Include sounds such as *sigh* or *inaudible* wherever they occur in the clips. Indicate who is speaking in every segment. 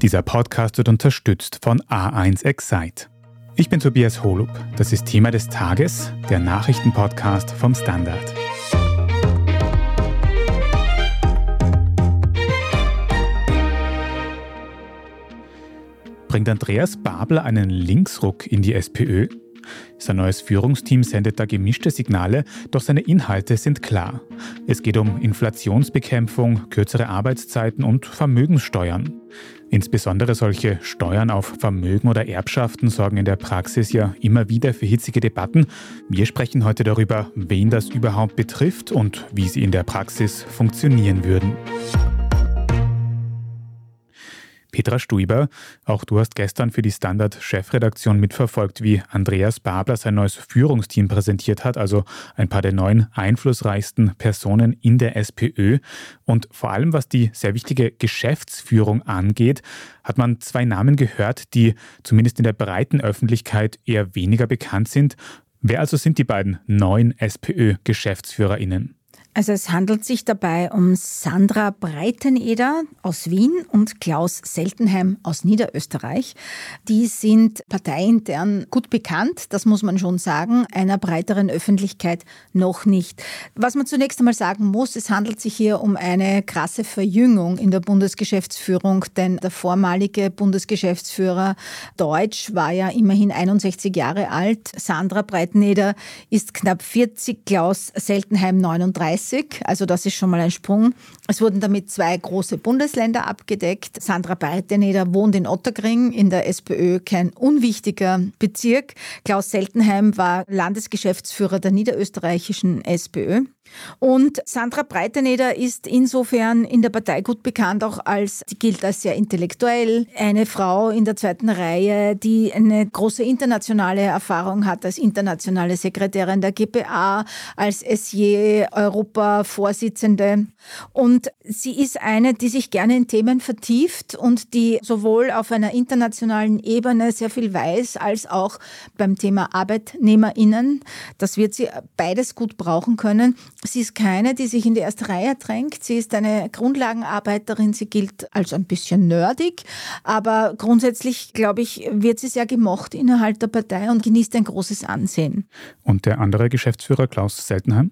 Speaker 1: Dieser Podcast wird unterstützt von A1 Excite. Ich bin Tobias Holub. Das ist Thema des Tages, der Nachrichtenpodcast vom Standard. Bringt Andreas Babler einen Linksruck in die SPÖ? Sein neues Führungsteam sendet da gemischte Signale, doch seine Inhalte sind klar. Es geht um Inflationsbekämpfung, kürzere Arbeitszeiten und Vermögenssteuern. Insbesondere solche Steuern auf Vermögen oder Erbschaften sorgen in der Praxis ja immer wieder für hitzige Debatten. Wir sprechen heute darüber, wen das überhaupt betrifft und wie sie in der Praxis funktionieren würden. Petra Stuiber, auch du hast gestern für die Standard-Chefredaktion mitverfolgt, wie Andreas Babler sein neues Führungsteam präsentiert hat, also ein paar der neuen einflussreichsten Personen in der SPÖ. Und vor allem, was die sehr wichtige Geschäftsführung angeht, hat man zwei Namen gehört, die zumindest in der breiten Öffentlichkeit eher weniger bekannt sind. Wer also sind die beiden neuen SPÖ-Geschäftsführerinnen?
Speaker 2: Also es handelt sich dabei um Sandra Breiteneder aus Wien und Klaus Seltenheim aus Niederösterreich. Die sind parteiintern gut bekannt, das muss man schon sagen, einer breiteren Öffentlichkeit noch nicht. Was man zunächst einmal sagen muss, es handelt sich hier um eine krasse Verjüngung in der Bundesgeschäftsführung, denn der vormalige Bundesgeschäftsführer Deutsch war ja immerhin 61 Jahre alt. Sandra Breiteneder ist knapp 40, Klaus Seltenheim 39. 30, also das ist schon mal ein Sprung. Es wurden damit zwei große Bundesländer abgedeckt. Sandra Breiteneder wohnt in Ottergring, in der SPÖ kein unwichtiger Bezirk. Klaus Seltenheim war Landesgeschäftsführer der niederösterreichischen SPÖ. Und Sandra Breiteneder ist insofern in der Partei gut bekannt, auch als, die gilt als sehr intellektuell, eine Frau in der zweiten Reihe, die eine große internationale Erfahrung hat als internationale Sekretärin der GPA, als SJ Europa-Vorsitzende. Und sie ist eine, die sich gerne in Themen vertieft und die sowohl auf einer internationalen Ebene sehr viel weiß, als auch beim Thema ArbeitnehmerInnen. Das wird sie beides gut brauchen können. Sie ist keine, die sich in die erste Reihe drängt. Sie ist eine Grundlagenarbeiterin. Sie gilt als ein bisschen nerdig. Aber grundsätzlich, glaube ich, wird sie sehr gemocht innerhalb der Partei und genießt ein großes Ansehen.
Speaker 1: Und der andere Geschäftsführer, Klaus Seltenheim?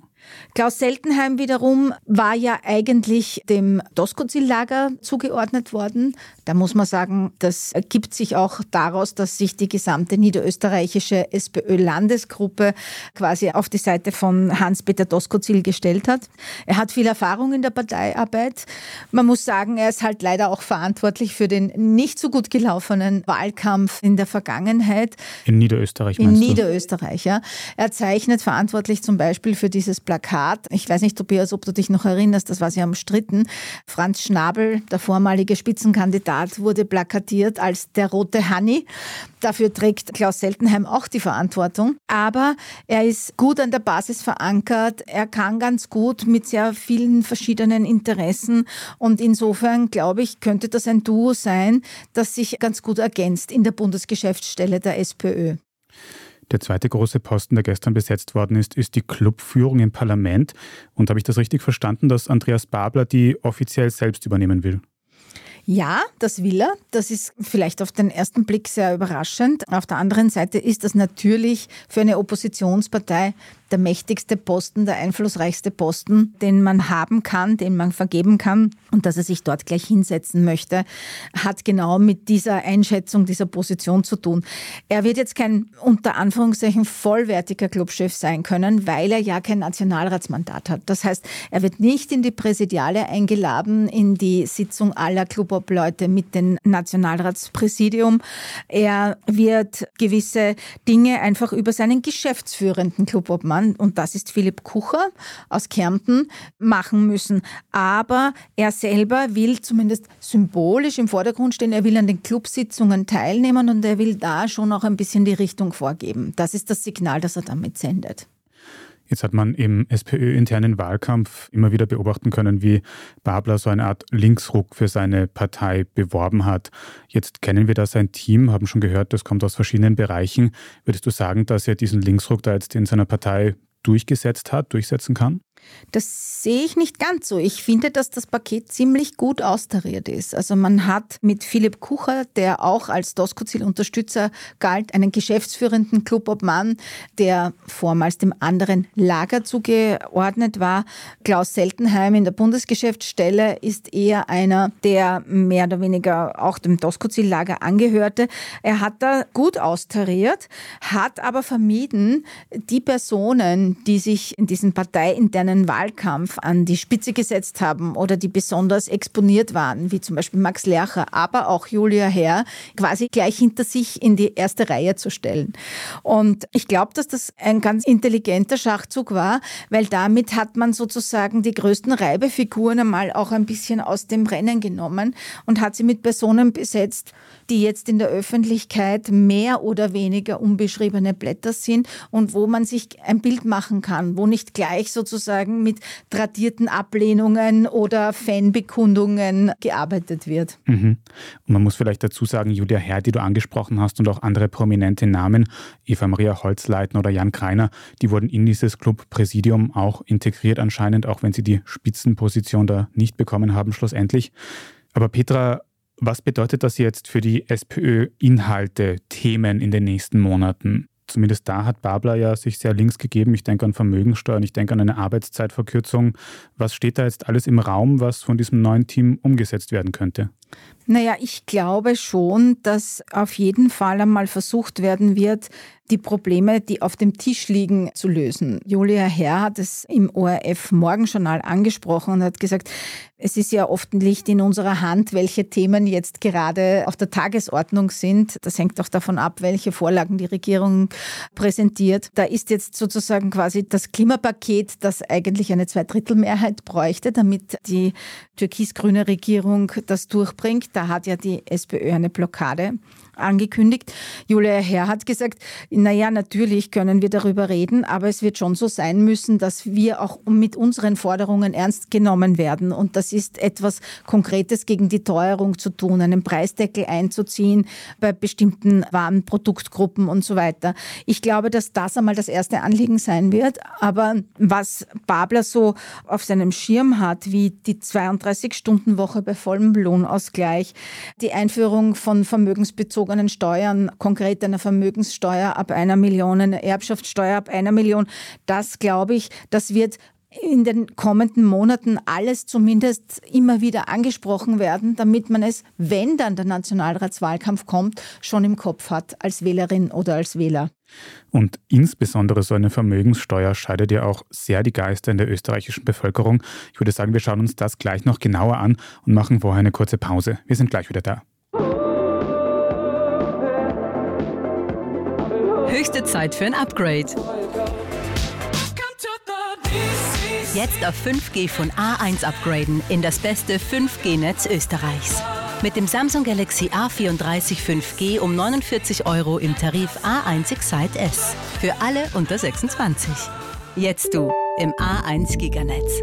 Speaker 2: Klaus Seltenheim wiederum war ja eigentlich dem Doskozil-Lager zugeordnet worden. Da muss man sagen, das ergibt sich auch daraus, dass sich die gesamte niederösterreichische SPÖ-Landesgruppe quasi auf die Seite von Hans-Peter Doskozil gestellt hat. Er hat viel Erfahrung in der Parteiarbeit. Man muss sagen, er ist halt leider auch verantwortlich für den nicht so gut gelaufenen Wahlkampf in der Vergangenheit.
Speaker 1: In Niederösterreich
Speaker 2: meinst In du? Niederösterreich, ja. Er zeichnet verantwortlich zum Beispiel für dieses Plakat Plakat. Ich weiß nicht, Tobias, ob du dich noch erinnerst, das war sehr umstritten. Franz Schnabel, der vormalige Spitzenkandidat, wurde plakatiert als der rote Hanni. Dafür trägt Klaus Seltenheim auch die Verantwortung. Aber er ist gut an der Basis verankert. Er kann ganz gut mit sehr vielen verschiedenen Interessen. Und insofern, glaube ich, könnte das ein Duo sein, das sich ganz gut ergänzt in der Bundesgeschäftsstelle der SPÖ.
Speaker 1: Der zweite große Posten, der gestern besetzt worden ist, ist die Clubführung im Parlament. Und habe ich das richtig verstanden, dass Andreas Babler die offiziell selbst übernehmen will?
Speaker 2: Ja, das will er. Das ist vielleicht auf den ersten Blick sehr überraschend. Auf der anderen Seite ist das natürlich für eine Oppositionspartei der mächtigste Posten, der einflussreichste Posten, den man haben kann, den man vergeben kann. Und dass er sich dort gleich hinsetzen möchte, hat genau mit dieser Einschätzung dieser Position zu tun. Er wird jetzt kein unter Anführungszeichen vollwertiger Clubchef sein können, weil er ja kein Nationalratsmandat hat. Das heißt, er wird nicht in die Präsidiale eingeladen, in die Sitzung aller Clubobleute mit dem Nationalratspräsidium. Er wird gewisse Dinge einfach über seinen geschäftsführenden Clubobmann Mann, und das ist Philipp Kucher aus Kärnten, machen müssen. Aber er selber will zumindest symbolisch im Vordergrund stehen, er will an den Clubsitzungen teilnehmen und er will da schon auch ein bisschen die Richtung vorgeben. Das ist das Signal, das er damit sendet.
Speaker 1: Jetzt hat man im SPÖ-internen Wahlkampf immer wieder beobachten können, wie Babler so eine Art Linksruck für seine Partei beworben hat. Jetzt kennen wir da sein Team, haben schon gehört, das kommt aus verschiedenen Bereichen. Würdest du sagen, dass er diesen Linksruck da jetzt in seiner Partei durchgesetzt hat, durchsetzen kann?
Speaker 2: Das sehe ich nicht ganz so. Ich finde, dass das Paket ziemlich gut austariert ist. Also man hat mit Philipp Kucher, der auch als Doskozil-Unterstützer galt, einen geschäftsführenden Clubobmann, der vormals dem anderen Lager zugeordnet war. Klaus Seltenheim in der Bundesgeschäftsstelle ist eher einer, der mehr oder weniger auch dem Doskozil-Lager angehörte. Er hat da gut austariert, hat aber vermieden, die Personen, die sich in diesen parteiinternen Wahlkampf an die Spitze gesetzt haben oder die besonders exponiert waren, wie zum Beispiel Max Lercher, aber auch Julia Herr, quasi gleich hinter sich in die erste Reihe zu stellen. Und ich glaube, dass das ein ganz intelligenter Schachzug war, weil damit hat man sozusagen die größten Reibefiguren einmal auch ein bisschen aus dem Rennen genommen und hat sie mit Personen besetzt, die jetzt in der Öffentlichkeit mehr oder weniger unbeschriebene Blätter sind und wo man sich ein Bild machen kann, wo nicht gleich sozusagen mit tradierten Ablehnungen oder Fanbekundungen gearbeitet wird.
Speaker 1: Mhm. Und man muss vielleicht dazu sagen, Julia Herr, die du angesprochen hast und auch andere prominente Namen, Eva Maria Holzleitner oder Jan Kreiner, die wurden in dieses Clubpräsidium auch integriert anscheinend, auch wenn sie die Spitzenposition da nicht bekommen haben schlussendlich. Aber Petra, was bedeutet das jetzt für die SPÖ-Inhalte, Themen in den nächsten Monaten? Zumindest da hat Babler ja sich sehr links gegeben. Ich denke an Vermögensteuern, ich denke an eine Arbeitszeitverkürzung. Was steht da jetzt alles im Raum, was von diesem neuen Team umgesetzt werden könnte?
Speaker 2: Naja, ich glaube schon, dass auf jeden Fall einmal versucht werden wird, die Probleme, die auf dem Tisch liegen, zu lösen. Julia Herr hat es im ORF Morgenjournal angesprochen und hat gesagt, es ist ja oft nicht in unserer Hand, welche Themen jetzt gerade auf der Tagesordnung sind. Das hängt auch davon ab, welche Vorlagen die Regierung präsentiert. Da ist jetzt sozusagen quasi das Klimapaket, das eigentlich eine Zweidrittelmehrheit bräuchte, damit die türkis-grüne Regierung das durchbringt. Da hat ja die SPÖ eine Blockade angekündigt. Julia Herr hat gesagt, naja, natürlich können wir darüber reden, aber es wird schon so sein müssen, dass wir auch mit unseren Forderungen ernst genommen werden. Und das ist etwas Konkretes gegen die Teuerung zu tun, einen Preisdeckel einzuziehen bei bestimmten Warenproduktgruppen und so weiter. Ich glaube, dass das einmal das erste Anliegen sein wird. Aber was Babler so auf seinem Schirm hat, wie die 32-Stunden-Woche bei vollem Lohnausgleich, die Einführung von vermögensbezogenen Steuern, konkret einer Vermögenssteuer ab einer Million, eine Erbschaftssteuer ab einer Million, das glaube ich, das wird in den kommenden Monaten alles zumindest immer wieder angesprochen werden, damit man es, wenn dann der Nationalratswahlkampf kommt, schon im Kopf hat als Wählerin oder als Wähler.
Speaker 1: Und insbesondere so eine Vermögenssteuer scheidet ja auch sehr die Geister in der österreichischen Bevölkerung. Ich würde sagen, wir schauen uns das gleich noch genauer an und machen vorher eine kurze Pause. Wir sind gleich wieder da.
Speaker 3: Höchste Zeit für ein Upgrade. Jetzt auf 5G von A1 upgraden in das beste 5G-Netz Österreichs. Mit dem Samsung Galaxy A34 5G um 49 Euro im Tarif A1 Excite S. Für alle unter 26. Jetzt du im A1 Giganetz.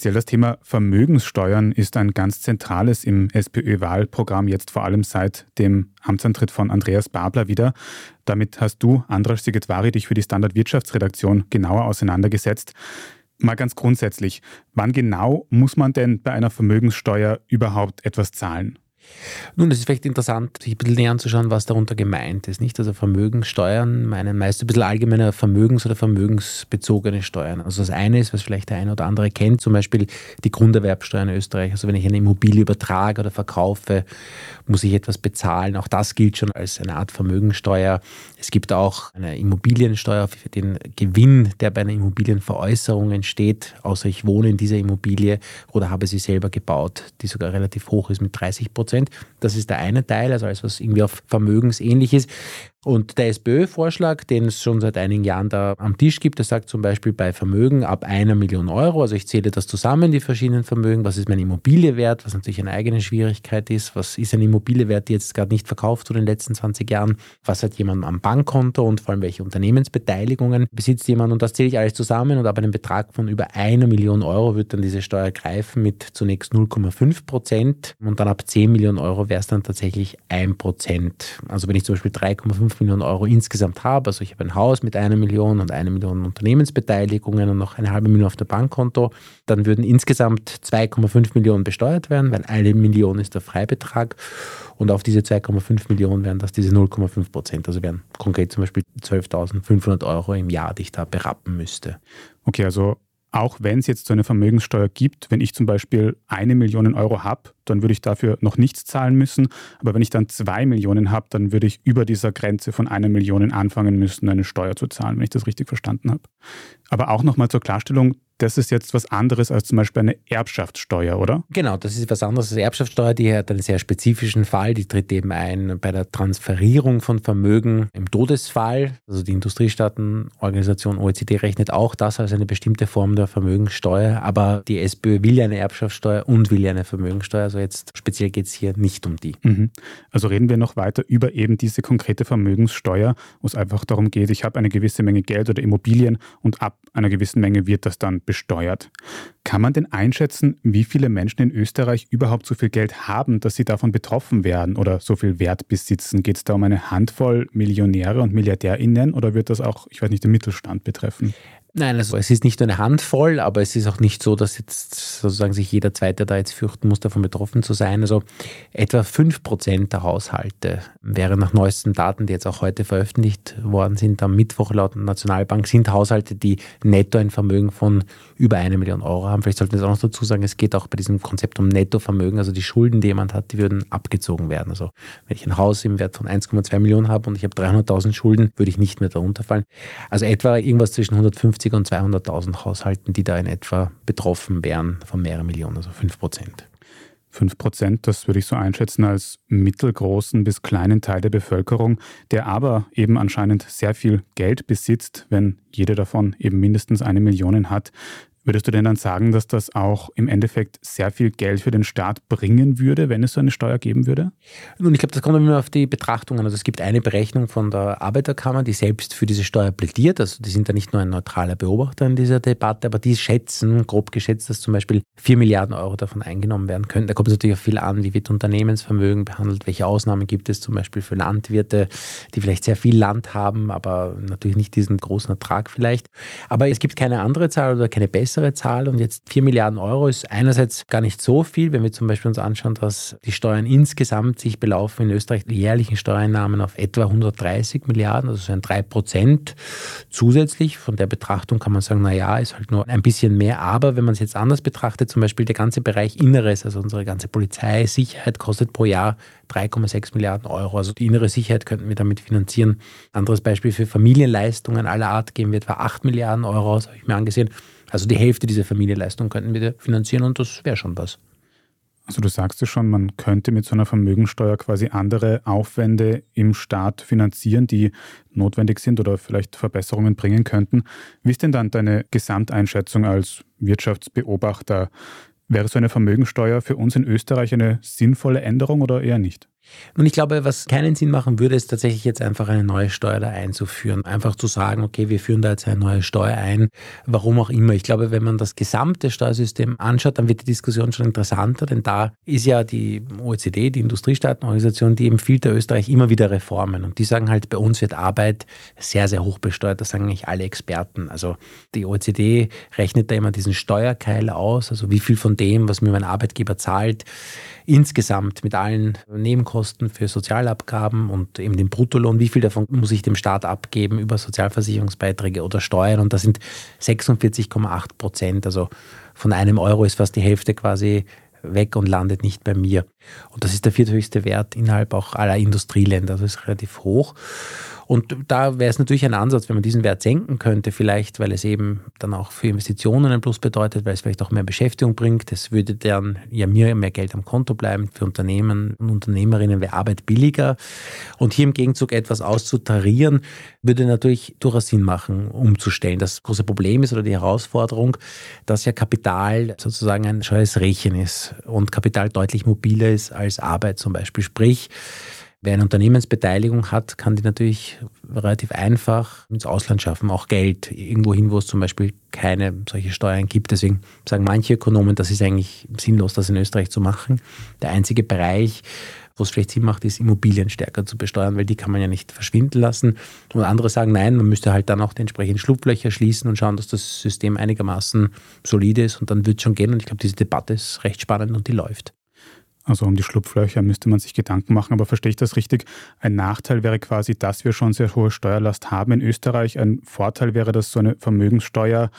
Speaker 1: Speziell das Thema Vermögenssteuern ist ein ganz zentrales im SPÖ-Wahlprogramm, jetzt vor allem seit dem Amtsantritt von Andreas Babler wieder. Damit hast du, Andras Sigetvari, dich für die Standard-Wirtschaftsredaktion genauer auseinandergesetzt. Mal ganz grundsätzlich, wann genau muss man denn bei einer Vermögenssteuer überhaupt etwas zahlen?
Speaker 4: Nun, es ist vielleicht interessant, sich ein bisschen näher anzuschauen, was darunter gemeint ist. Nicht? Also Vermögenssteuern meinen meist ein bisschen allgemeine Vermögens- oder vermögensbezogene Steuern. Also das eine ist, was vielleicht der eine oder andere kennt, zum Beispiel die Grunderwerbsteuer in Österreich. Also wenn ich eine Immobilie übertrage oder verkaufe, muss ich etwas bezahlen. Auch das gilt schon als eine Art Vermögensteuer. Es gibt auch eine Immobiliensteuer für den Gewinn, der bei einer Immobilienveräußerung entsteht, außer ich wohne in dieser Immobilie oder habe sie selber gebaut, die sogar relativ hoch ist mit 30 Prozent. Das ist der eine Teil, also alles, was irgendwie auf Vermögensähnlich ist. Und der SPÖ-Vorschlag, den es schon seit einigen Jahren da am Tisch gibt, der sagt zum Beispiel bei Vermögen ab einer Million Euro, also ich zähle das zusammen, die verschiedenen Vermögen, was ist meine Immobilie wert, was natürlich eine eigene Schwierigkeit ist, was ist eine Immobilie wert, die jetzt gerade nicht verkauft wurde in den letzten 20 Jahren, was hat jemand am Bankkonto und vor allem welche Unternehmensbeteiligungen besitzt jemand und das zähle ich alles zusammen und ab einem Betrag von über einer Million Euro wird dann diese Steuer greifen mit zunächst 0,5 Prozent und dann ab 10 Millionen Euro wäre es dann tatsächlich 1 Prozent. Also wenn ich zum Beispiel 3,5 5 Millionen Euro insgesamt habe, also ich habe ein Haus mit einer Million und eine Million Unternehmensbeteiligungen und noch eine halbe Million auf dem Bankkonto, dann würden insgesamt 2,5 Millionen besteuert werden, weil eine Million ist der Freibetrag. Und auf diese 2,5 Millionen wären das diese 0,5 Prozent, also wären konkret zum Beispiel 12.500 Euro im Jahr, die ich da berappen müsste.
Speaker 1: Okay, also auch wenn es jetzt so eine Vermögenssteuer gibt, wenn ich zum Beispiel eine Million Euro habe, dann würde ich dafür noch nichts zahlen müssen. Aber wenn ich dann zwei Millionen habe, dann würde ich über dieser Grenze von einer Million anfangen müssen, eine Steuer zu zahlen, wenn ich das richtig verstanden habe. Aber auch nochmal zur Klarstellung, das ist jetzt was anderes als zum Beispiel eine Erbschaftssteuer, oder?
Speaker 4: Genau, das ist was anderes als Erbschaftssteuer. Die hat einen sehr spezifischen Fall. Die tritt eben ein bei der Transferierung von Vermögen im Todesfall. Also die Industriestaatenorganisation OECD rechnet auch das als eine bestimmte Form der Vermögenssteuer. Aber die SPÖ will ja eine Erbschaftssteuer und will ja eine Vermögenssteuer. Also jetzt speziell geht es hier nicht um die.
Speaker 1: Mhm. Also reden wir noch weiter über eben diese konkrete Vermögenssteuer, wo es einfach darum geht, ich habe eine gewisse Menge Geld oder Immobilien und ab einer gewissen Menge wird das dann besteuert. Kann man denn einschätzen, wie viele Menschen in Österreich überhaupt so viel Geld haben, dass sie davon betroffen werden oder so viel Wert besitzen? Geht es da um eine Handvoll Millionäre und MilliardärInnen oder wird das auch, ich weiß nicht, den Mittelstand betreffen?
Speaker 4: Nein, also es ist nicht nur eine Handvoll, aber es ist auch nicht so, dass jetzt sozusagen sich jeder Zweite da jetzt fürchten muss, davon betroffen zu sein. Also etwa 5% der Haushalte wären nach neuesten Daten, die jetzt auch heute veröffentlicht worden sind, am Mittwoch laut Nationalbank, sind Haushalte, die netto ein Vermögen von über eine Million Euro haben. Vielleicht sollten wir es auch noch dazu sagen, es geht auch bei diesem Konzept um Nettovermögen, also die Schulden, die jemand hat, die würden abgezogen werden. Also wenn ich ein Haus im Wert von 1,2 Millionen habe und ich habe 300.000 Schulden, würde ich nicht mehr darunter fallen. Also etwa irgendwas zwischen 150 150 und 200.000 Haushalten, die da in etwa betroffen wären von mehreren Millionen, also 5 Prozent.
Speaker 1: 5 Prozent, das würde ich so einschätzen als mittelgroßen bis kleinen Teil der Bevölkerung, der aber eben anscheinend sehr viel Geld besitzt, wenn jeder davon eben mindestens eine Million hat. Würdest du denn dann sagen, dass das auch im Endeffekt sehr viel Geld für den Staat bringen würde, wenn es so eine Steuer geben würde?
Speaker 4: Nun, ich glaube, das kommt immer auf die Betrachtungen. Also es gibt eine Berechnung von der Arbeiterkammer, die selbst für diese Steuer plädiert. Also die sind da nicht nur ein neutraler Beobachter in dieser Debatte, aber die schätzen, grob geschätzt, dass zum Beispiel 4 Milliarden Euro davon eingenommen werden könnten. Da kommt es natürlich auch viel an, wie wird Unternehmensvermögen behandelt, welche Ausnahmen gibt es zum Beispiel für Landwirte, die vielleicht sehr viel Land haben, aber natürlich nicht diesen großen Ertrag vielleicht. Aber es gibt keine andere Zahl oder keine bessere bessere Zahl. Und jetzt 4 Milliarden Euro ist einerseits gar nicht so viel, wenn wir zum Beispiel uns anschauen, dass die Steuern insgesamt sich belaufen in Österreich, die jährlichen Steuereinnahmen auf etwa 130 Milliarden, also so ein 3 Prozent. Zusätzlich von der Betrachtung kann man sagen, naja, ist halt nur ein bisschen mehr. Aber wenn man es jetzt anders betrachtet, zum Beispiel der ganze Bereich Inneres, also unsere ganze Polizei, Sicherheit kostet pro Jahr 3,6 Milliarden Euro. Also die innere Sicherheit könnten wir damit finanzieren. Anderes Beispiel für Familienleistungen aller Art geben wir etwa 8 Milliarden Euro aus, habe ich mir angesehen. Also die Hälfte dieser Familienleistung könnten wir finanzieren und das wäre schon was.
Speaker 1: Also du sagst es schon, man könnte mit so einer Vermögensteuer quasi andere Aufwände im Staat finanzieren, die notwendig sind oder vielleicht Verbesserungen bringen könnten. Wie ist denn dann deine Gesamteinschätzung als Wirtschaftsbeobachter? Wäre so eine Vermögensteuer für uns in Österreich eine sinnvolle Änderung oder eher nicht?
Speaker 4: Und ich glaube, was keinen Sinn machen würde, ist tatsächlich jetzt einfach eine neue Steuer da einzuführen. Einfach zu sagen, okay, wir führen da jetzt eine neue Steuer ein, warum auch immer. Ich glaube, wenn man das gesamte Steuersystem anschaut, dann wird die Diskussion schon interessanter, denn da ist ja die OECD, die Industriestaatenorganisation, die empfiehlt der Österreich immer wieder Reformen. Und die sagen halt, bei uns wird Arbeit sehr, sehr hoch besteuert. Das sagen eigentlich alle Experten. Also die OECD rechnet da immer diesen Steuerkeil aus, also wie viel von dem, was mir mein Arbeitgeber zahlt, insgesamt mit allen Nebenkosten für Sozialabgaben und eben dem Bruttolohn, wie viel davon muss ich dem Staat abgeben über Sozialversicherungsbeiträge oder Steuern und das sind 46,8 Prozent. Also von einem Euro ist fast die Hälfte quasi weg und landet nicht bei mir. Und das ist der vierthöchste Wert innerhalb auch aller Industrieländer. Das ist relativ hoch. Und da wäre es natürlich ein Ansatz, wenn man diesen Wert senken könnte, vielleicht, weil es eben dann auch für Investitionen ein Plus bedeutet, weil es vielleicht auch mehr Beschäftigung bringt. Es würde dann ja mir mehr Geld am Konto bleiben. Für Unternehmen und Unternehmerinnen wäre Arbeit billiger. Und hier im Gegenzug etwas auszutarieren, würde natürlich durchaus Sinn machen, umzustellen. Das große Problem ist oder die Herausforderung, dass ja Kapital sozusagen ein scheues Rächen ist und Kapital deutlich mobiler ist als Arbeit zum Beispiel. Sprich, Wer eine Unternehmensbeteiligung hat, kann die natürlich relativ einfach ins Ausland schaffen, auch Geld, irgendwo hin, wo es zum Beispiel keine solche Steuern gibt. Deswegen sagen manche Ökonomen, das ist eigentlich sinnlos, das in Österreich zu machen. Der einzige Bereich, wo es vielleicht Sinn macht, ist Immobilien stärker zu besteuern, weil die kann man ja nicht verschwinden lassen. Und andere sagen, nein, man müsste halt dann auch die entsprechenden Schlupflöcher schließen und schauen, dass das System einigermaßen solide ist und dann wird es schon gehen. Und ich glaube, diese Debatte ist recht spannend und die läuft.
Speaker 1: Also um die Schlupflöcher müsste man sich Gedanken machen, aber verstehe ich das richtig? Ein Nachteil wäre quasi, dass wir schon sehr hohe Steuerlast haben in Österreich. Ein Vorteil wäre, dass so eine Vermögenssteuer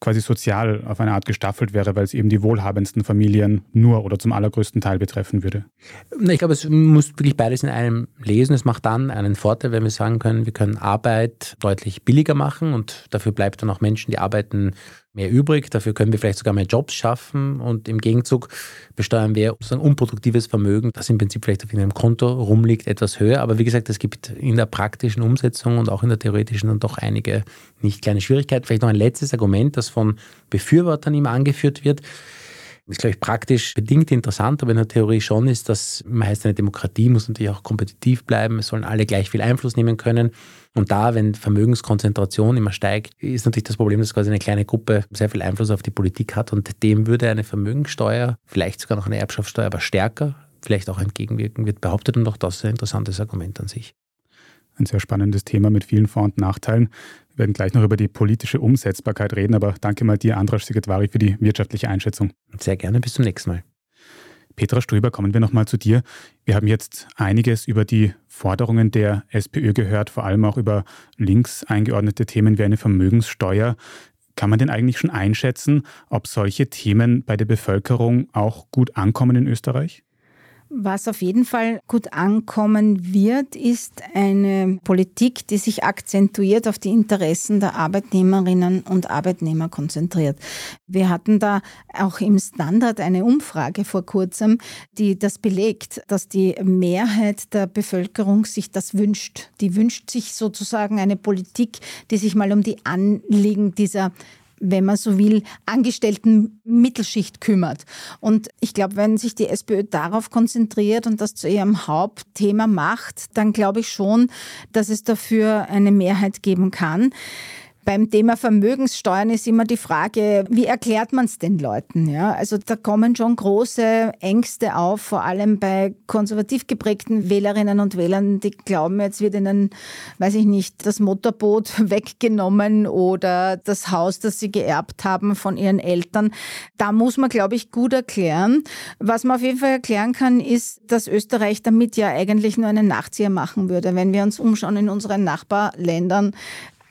Speaker 1: quasi sozial auf eine Art gestaffelt wäre, weil es eben die wohlhabendsten Familien nur oder zum allergrößten Teil betreffen würde?
Speaker 4: Ich glaube, es muss wirklich beides in einem lesen. Es macht dann einen Vorteil, wenn wir sagen können, wir können Arbeit deutlich billiger machen und dafür bleibt dann auch Menschen, die arbeiten, mehr übrig. Dafür können wir vielleicht sogar mehr Jobs schaffen und im Gegenzug besteuern wir sozusagen unproduktives Vermögen, das im Prinzip vielleicht auf einem Konto rumliegt, etwas höher. Aber wie gesagt, es gibt in der praktischen Umsetzung und auch in der theoretischen dann doch einige nicht kleine Schwierigkeiten. Vielleicht noch ein letztes Argument, das von Befürwortern immer angeführt wird. Ist, glaube ich, praktisch bedingt interessant, aber in der Theorie schon ist, dass man heißt, eine Demokratie muss natürlich auch kompetitiv bleiben. Es sollen alle gleich viel Einfluss nehmen können. Und da, wenn Vermögenskonzentration immer steigt, ist natürlich das Problem, dass quasi eine kleine Gruppe sehr viel Einfluss auf die Politik hat und dem würde eine Vermögenssteuer, vielleicht sogar noch eine Erbschaftssteuer, aber stärker vielleicht auch entgegenwirken, wird behauptet und auch das ist ein interessantes Argument an sich.
Speaker 1: Ein sehr spannendes Thema mit vielen Vor- und Nachteilen. Wir werden gleich noch über die politische Umsetzbarkeit reden, aber danke mal dir, Andras Sekretari, für die wirtschaftliche Einschätzung.
Speaker 4: Sehr gerne, bis zum nächsten Mal.
Speaker 1: Petra Ströber, kommen wir nochmal zu dir. Wir haben jetzt einiges über die Forderungen der SPÖ gehört, vor allem auch über links eingeordnete Themen wie eine Vermögenssteuer. Kann man denn eigentlich schon einschätzen, ob solche Themen bei der Bevölkerung auch gut ankommen in Österreich?
Speaker 2: Was auf jeden Fall gut ankommen wird, ist eine Politik, die sich akzentuiert auf die Interessen der Arbeitnehmerinnen und Arbeitnehmer konzentriert. Wir hatten da auch im Standard eine Umfrage vor kurzem, die das belegt, dass die Mehrheit der Bevölkerung sich das wünscht. Die wünscht sich sozusagen eine Politik, die sich mal um die Anliegen dieser wenn man so will, angestellten Mittelschicht kümmert. Und ich glaube, wenn sich die SPÖ darauf konzentriert und das zu ihrem Hauptthema macht, dann glaube ich schon, dass es dafür eine Mehrheit geben kann. Beim Thema Vermögenssteuern ist immer die Frage, wie erklärt man es den Leuten? Ja? Also da kommen schon große Ängste auf, vor allem bei konservativ geprägten Wählerinnen und Wählern, die glauben, jetzt wird ihnen, weiß ich nicht, das Motorboot *laughs* weggenommen oder das Haus, das sie geerbt haben von ihren Eltern. Da muss man, glaube ich, gut erklären. Was man auf jeden Fall erklären kann, ist, dass Österreich damit ja eigentlich nur einen Nachzieher machen würde. Wenn wir uns umschauen in unseren Nachbarländern,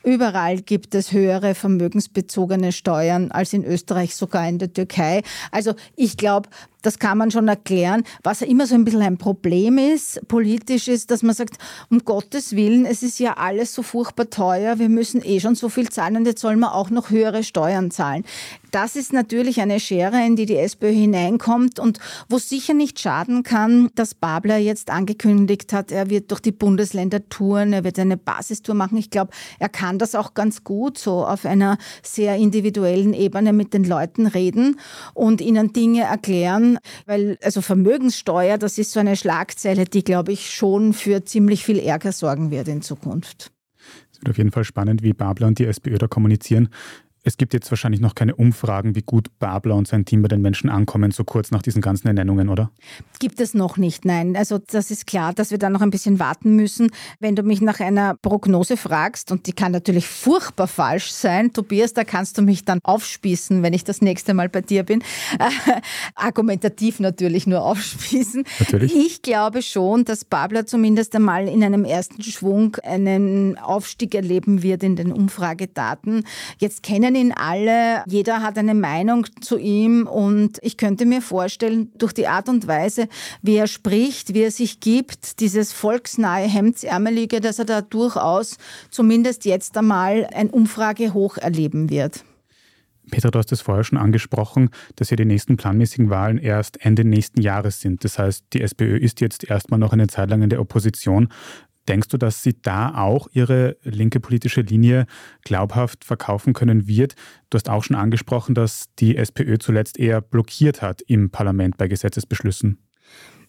Speaker 2: Überall gibt es höhere vermögensbezogene Steuern als in Österreich, sogar in der Türkei. Also ich glaube, das kann man schon erklären. Was immer so ein bisschen ein Problem ist, politisch ist, dass man sagt, um Gottes Willen, es ist ja alles so furchtbar teuer, wir müssen eh schon so viel zahlen und jetzt sollen wir auch noch höhere Steuern zahlen. Das ist natürlich eine Schere, in die die SPÖ hineinkommt und wo sicher nicht schaden kann, dass Babler jetzt angekündigt hat, er wird durch die Bundesländer touren, er wird eine Basistour machen. Ich glaube, er kann das auch ganz gut so auf einer sehr individuellen Ebene mit den Leuten reden und ihnen Dinge erklären, weil also Vermögenssteuer, das ist so eine Schlagzeile, die, glaube ich, schon für ziemlich viel Ärger sorgen wird in Zukunft.
Speaker 1: Es wird auf jeden Fall spannend, wie Babler und die SPÖ da kommunizieren. Es gibt jetzt wahrscheinlich noch keine Umfragen, wie gut Babler und sein Team bei den Menschen ankommen, so kurz nach diesen ganzen Ernennungen, oder?
Speaker 2: Gibt es noch nicht, nein. Also das ist klar, dass wir da noch ein bisschen warten müssen. Wenn du mich nach einer Prognose fragst, und die kann natürlich furchtbar falsch sein, Tobias, da kannst du mich dann aufspießen, wenn ich das nächste Mal bei dir bin. Äh, *laughs* argumentativ natürlich nur aufspießen.
Speaker 1: Natürlich.
Speaker 2: Ich glaube schon, dass Babler zumindest einmal in einem ersten Schwung einen Aufstieg erleben wird in den Umfragedaten. Jetzt kennen ihn alle, jeder hat eine Meinung zu ihm und ich könnte mir vorstellen, durch die Art und Weise, wie er spricht, wie er sich gibt, dieses volksnahe Hemdsärmelige, dass er da durchaus zumindest jetzt einmal ein Umfragehoch erleben wird.
Speaker 1: Peter, du hast es vorher schon angesprochen, dass ja die nächsten planmäßigen Wahlen erst Ende nächsten Jahres sind. Das heißt, die SPÖ ist jetzt erstmal noch eine Zeit lang in der Opposition. Denkst du, dass sie da auch ihre linke politische Linie glaubhaft verkaufen können wird? Du hast auch schon angesprochen, dass die SPÖ zuletzt eher blockiert hat im Parlament bei Gesetzesbeschlüssen.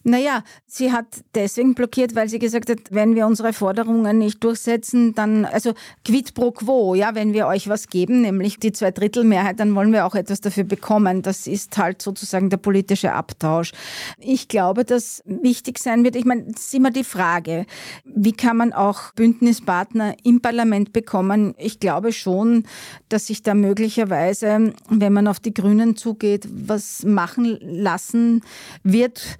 Speaker 2: Naja, sie hat deswegen blockiert, weil sie gesagt hat, wenn wir unsere Forderungen nicht durchsetzen, dann, also quid pro quo, ja, wenn wir euch was geben, nämlich die Zweidrittelmehrheit, dann wollen wir auch etwas dafür bekommen. Das ist halt sozusagen der politische Abtausch. Ich glaube, dass wichtig sein wird, ich meine, es ist immer die Frage, wie kann man auch Bündnispartner im Parlament bekommen? Ich glaube schon, dass sich da möglicherweise, wenn man auf die Grünen zugeht, was machen lassen wird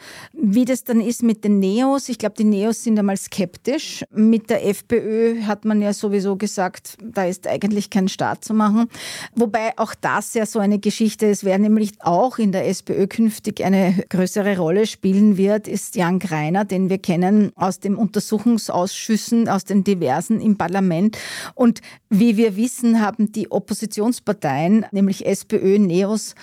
Speaker 2: wie das dann ist mit den Neos, ich glaube, die Neos sind einmal skeptisch. Mit der FPÖ hat man ja sowieso gesagt, da ist eigentlich kein Staat zu machen. Wobei auch das ja so eine Geschichte ist, wer nämlich auch in der SPÖ künftig eine größere Rolle spielen wird, ist Jan Greiner, den wir kennen aus den Untersuchungsausschüssen, aus den diversen im Parlament. Und wie wir wissen, haben die Oppositionsparteien, nämlich SPÖ, Neos,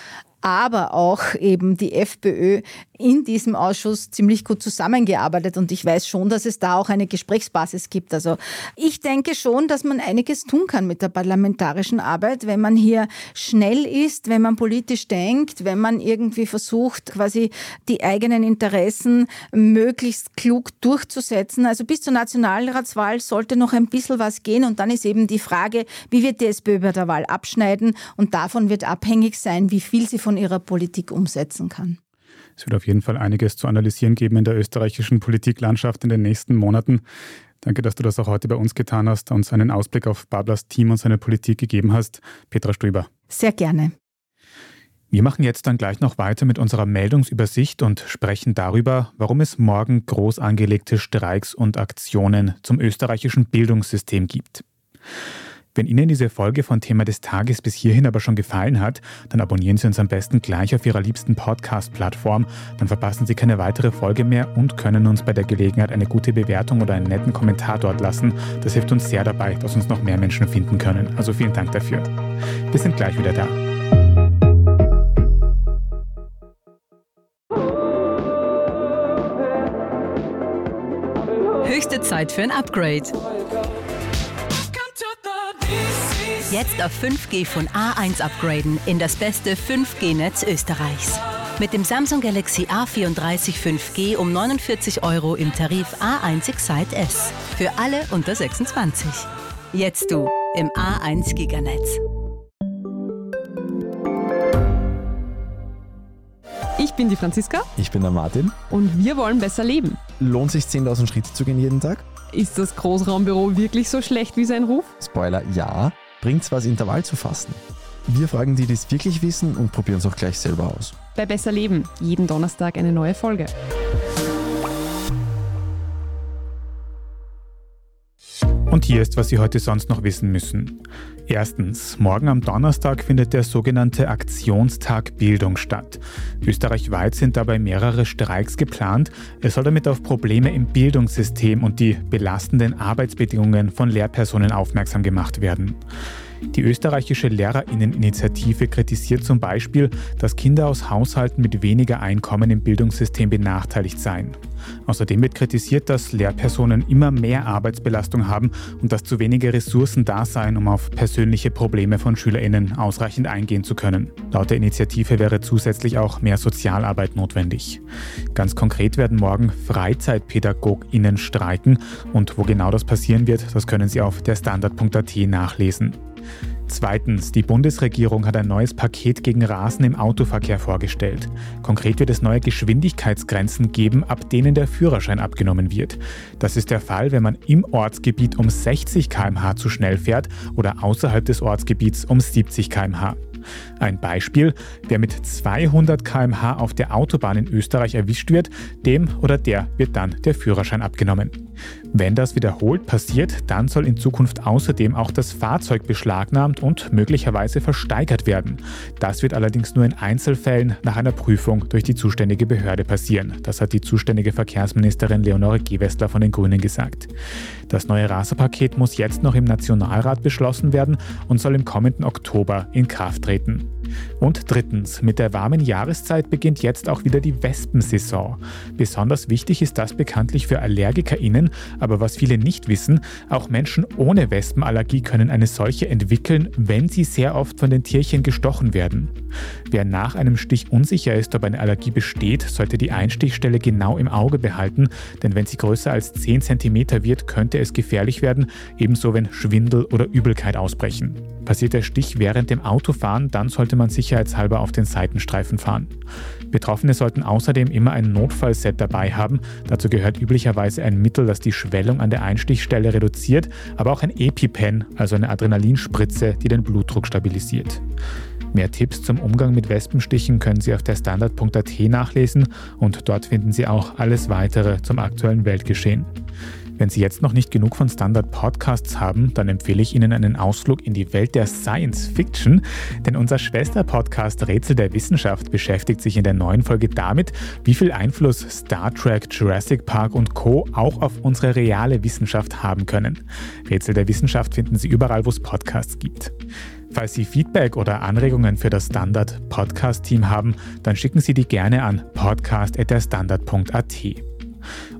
Speaker 2: aber auch eben die FPÖ in diesem Ausschuss ziemlich gut zusammengearbeitet und ich weiß schon, dass es da auch eine Gesprächsbasis gibt. Also ich denke schon, dass man einiges tun kann mit der parlamentarischen Arbeit, wenn man hier schnell ist, wenn man politisch denkt, wenn man irgendwie versucht, quasi die eigenen Interessen möglichst klug durchzusetzen. Also bis zur Nationalratswahl sollte noch ein bisschen was gehen und dann ist eben die Frage, wie wird die SPÖ bei der Wahl abschneiden und davon wird abhängig sein, wie viel sie von ihrer Politik umsetzen kann.
Speaker 1: Es wird auf jeden Fall einiges zu analysieren geben in der österreichischen Politiklandschaft in den nächsten Monaten. Danke, dass du das auch heute bei uns getan hast, und uns einen Ausblick auf Bablas Team und seine Politik gegeben hast. Petra Strüber.
Speaker 2: Sehr gerne.
Speaker 1: Wir machen jetzt dann gleich noch weiter mit unserer Meldungsübersicht und sprechen darüber, warum es morgen groß angelegte Streiks und Aktionen zum österreichischen Bildungssystem gibt. Wenn Ihnen diese Folge von Thema des Tages bis hierhin aber schon gefallen hat, dann abonnieren Sie uns am besten gleich auf Ihrer liebsten Podcast-Plattform. Dann verpassen Sie keine weitere Folge mehr und können uns bei der Gelegenheit eine gute Bewertung oder einen netten Kommentar dort lassen. Das hilft uns sehr dabei, dass uns noch mehr Menschen finden können. Also vielen Dank dafür. Wir sind gleich wieder da.
Speaker 3: Höchste Zeit für ein Upgrade. Jetzt auf 5G von A1 upgraden in das beste 5G-Netz Österreichs. Mit dem Samsung Galaxy A34 5G um 49 Euro im Tarif A1 Excite S. Für alle unter 26. Jetzt du im A1 Giganetz.
Speaker 5: Ich bin die Franziska.
Speaker 6: Ich bin der Martin.
Speaker 5: Und wir wollen besser leben.
Speaker 6: Lohnt sich 10.000 Schritte zu gehen jeden Tag?
Speaker 5: Ist das Großraumbüro wirklich so schlecht wie sein Ruf?
Speaker 6: Spoiler, ja. Bringt's was, Intervall zu fassen? Wir fragen die, die es wirklich wissen und probieren es auch gleich selber aus.
Speaker 5: Bei Besser Leben, jeden Donnerstag eine neue Folge.
Speaker 1: Und hier ist, was Sie heute sonst noch wissen müssen. Erstens, morgen am Donnerstag findet der sogenannte Aktionstag Bildung statt. Österreichweit sind dabei mehrere Streiks geplant. Es soll damit auf Probleme im Bildungssystem und die belastenden Arbeitsbedingungen von Lehrpersonen aufmerksam gemacht werden. Die österreichische Lehrerinneninitiative kritisiert zum Beispiel, dass Kinder aus Haushalten mit weniger Einkommen im Bildungssystem benachteiligt seien. Außerdem wird kritisiert, dass Lehrpersonen immer mehr Arbeitsbelastung haben und dass zu wenige Ressourcen da seien, um auf persönliche Probleme von Schülerinnen ausreichend eingehen zu können. Laut der Initiative wäre zusätzlich auch mehr Sozialarbeit notwendig. Ganz konkret werden morgen Freizeitpädagoginnen streiken und wo genau das passieren wird, das können Sie auf der Standard.at nachlesen. Zweitens, die Bundesregierung hat ein neues Paket gegen Rasen im Autoverkehr vorgestellt. Konkret wird es neue Geschwindigkeitsgrenzen geben, ab denen der Führerschein abgenommen wird. Das ist der Fall, wenn man im Ortsgebiet um 60 km/h zu schnell fährt oder außerhalb des Ortsgebiets um 70 km/h. Ein Beispiel, wer mit 200 km/h auf der Autobahn in Österreich erwischt wird, dem oder der wird dann der Führerschein abgenommen. Wenn das wiederholt passiert, dann soll in Zukunft außerdem auch das Fahrzeug beschlagnahmt und möglicherweise versteigert werden. Das wird allerdings nur in Einzelfällen nach einer Prüfung durch die zuständige Behörde passieren. Das hat die zuständige Verkehrsministerin Leonore Gewessler von den Grünen gesagt. Das neue Raserpaket muss jetzt noch im Nationalrat beschlossen werden und soll im kommenden Oktober in Kraft treten. Und drittens, mit der warmen Jahreszeit beginnt jetzt auch wieder die Wespensaison. Besonders wichtig ist das bekanntlich für AllergikerInnen, aber was viele nicht wissen, auch Menschen ohne Wespenallergie können eine solche entwickeln, wenn sie sehr oft von den Tierchen gestochen werden. Wer nach einem Stich unsicher ist, ob eine Allergie besteht, sollte die Einstichstelle genau im Auge behalten, denn wenn sie größer als 10 cm wird, könnte es gefährlich werden, ebenso wenn Schwindel oder Übelkeit ausbrechen. Passiert der Stich während dem Autofahren, dann sollte man sicherheitshalber auf den Seitenstreifen fahren. Betroffene sollten außerdem immer ein Notfallset dabei haben. Dazu gehört üblicherweise ein Mittel, das die Schwellung an der Einstichstelle reduziert, aber auch ein EpiPen, also eine Adrenalinspritze, die den Blutdruck stabilisiert. Mehr Tipps zum Umgang mit Wespenstichen können Sie auf der Standard.at nachlesen und dort finden Sie auch alles weitere zum aktuellen Weltgeschehen. Wenn Sie jetzt noch nicht genug von Standard Podcasts haben, dann empfehle ich Ihnen einen Ausflug in die Welt der Science Fiction, denn unser Schwester-Podcast Rätsel der Wissenschaft beschäftigt sich in der neuen Folge damit, wie viel Einfluss Star Trek, Jurassic Park und Co. auch auf unsere reale Wissenschaft haben können. Rätsel der Wissenschaft finden Sie überall, wo es Podcasts gibt. Falls Sie Feedback oder Anregungen für das Standard Podcast Team haben, dann schicken Sie die gerne an podcast@derstandard.at.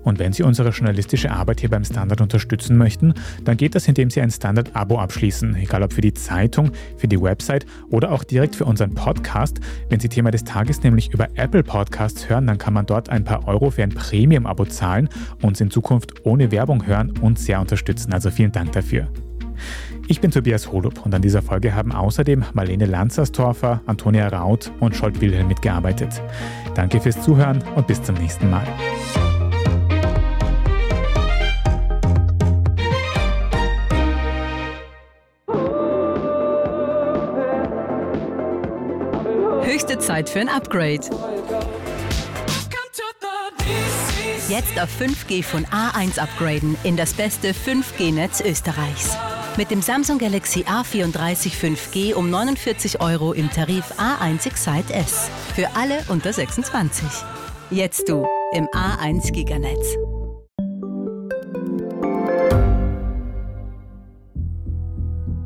Speaker 1: Und wenn Sie unsere journalistische Arbeit hier beim Standard unterstützen möchten, dann geht das, indem Sie ein Standard-Abo abschließen, egal ob für die Zeitung, für die Website oder auch direkt für unseren Podcast. Wenn Sie Thema des Tages nämlich über Apple Podcasts hören, dann kann man dort ein paar Euro für ein Premium-Abo zahlen, uns in Zukunft ohne Werbung hören und sehr unterstützen. Also vielen Dank dafür. Ich bin Tobias Holub und an dieser Folge haben außerdem Marlene Lanzerstorfer, Antonia Raut und Scholt Wilhelm mitgearbeitet. Danke fürs Zuhören und bis zum nächsten Mal.
Speaker 3: Höchste Zeit für ein Upgrade. Jetzt auf 5G von A1 upgraden in das beste 5G-Netz Österreichs. Mit dem Samsung Galaxy A34 5G um 49 Euro im Tarif A1 Excite S. Für alle unter 26. Jetzt du im A1 Giganetz.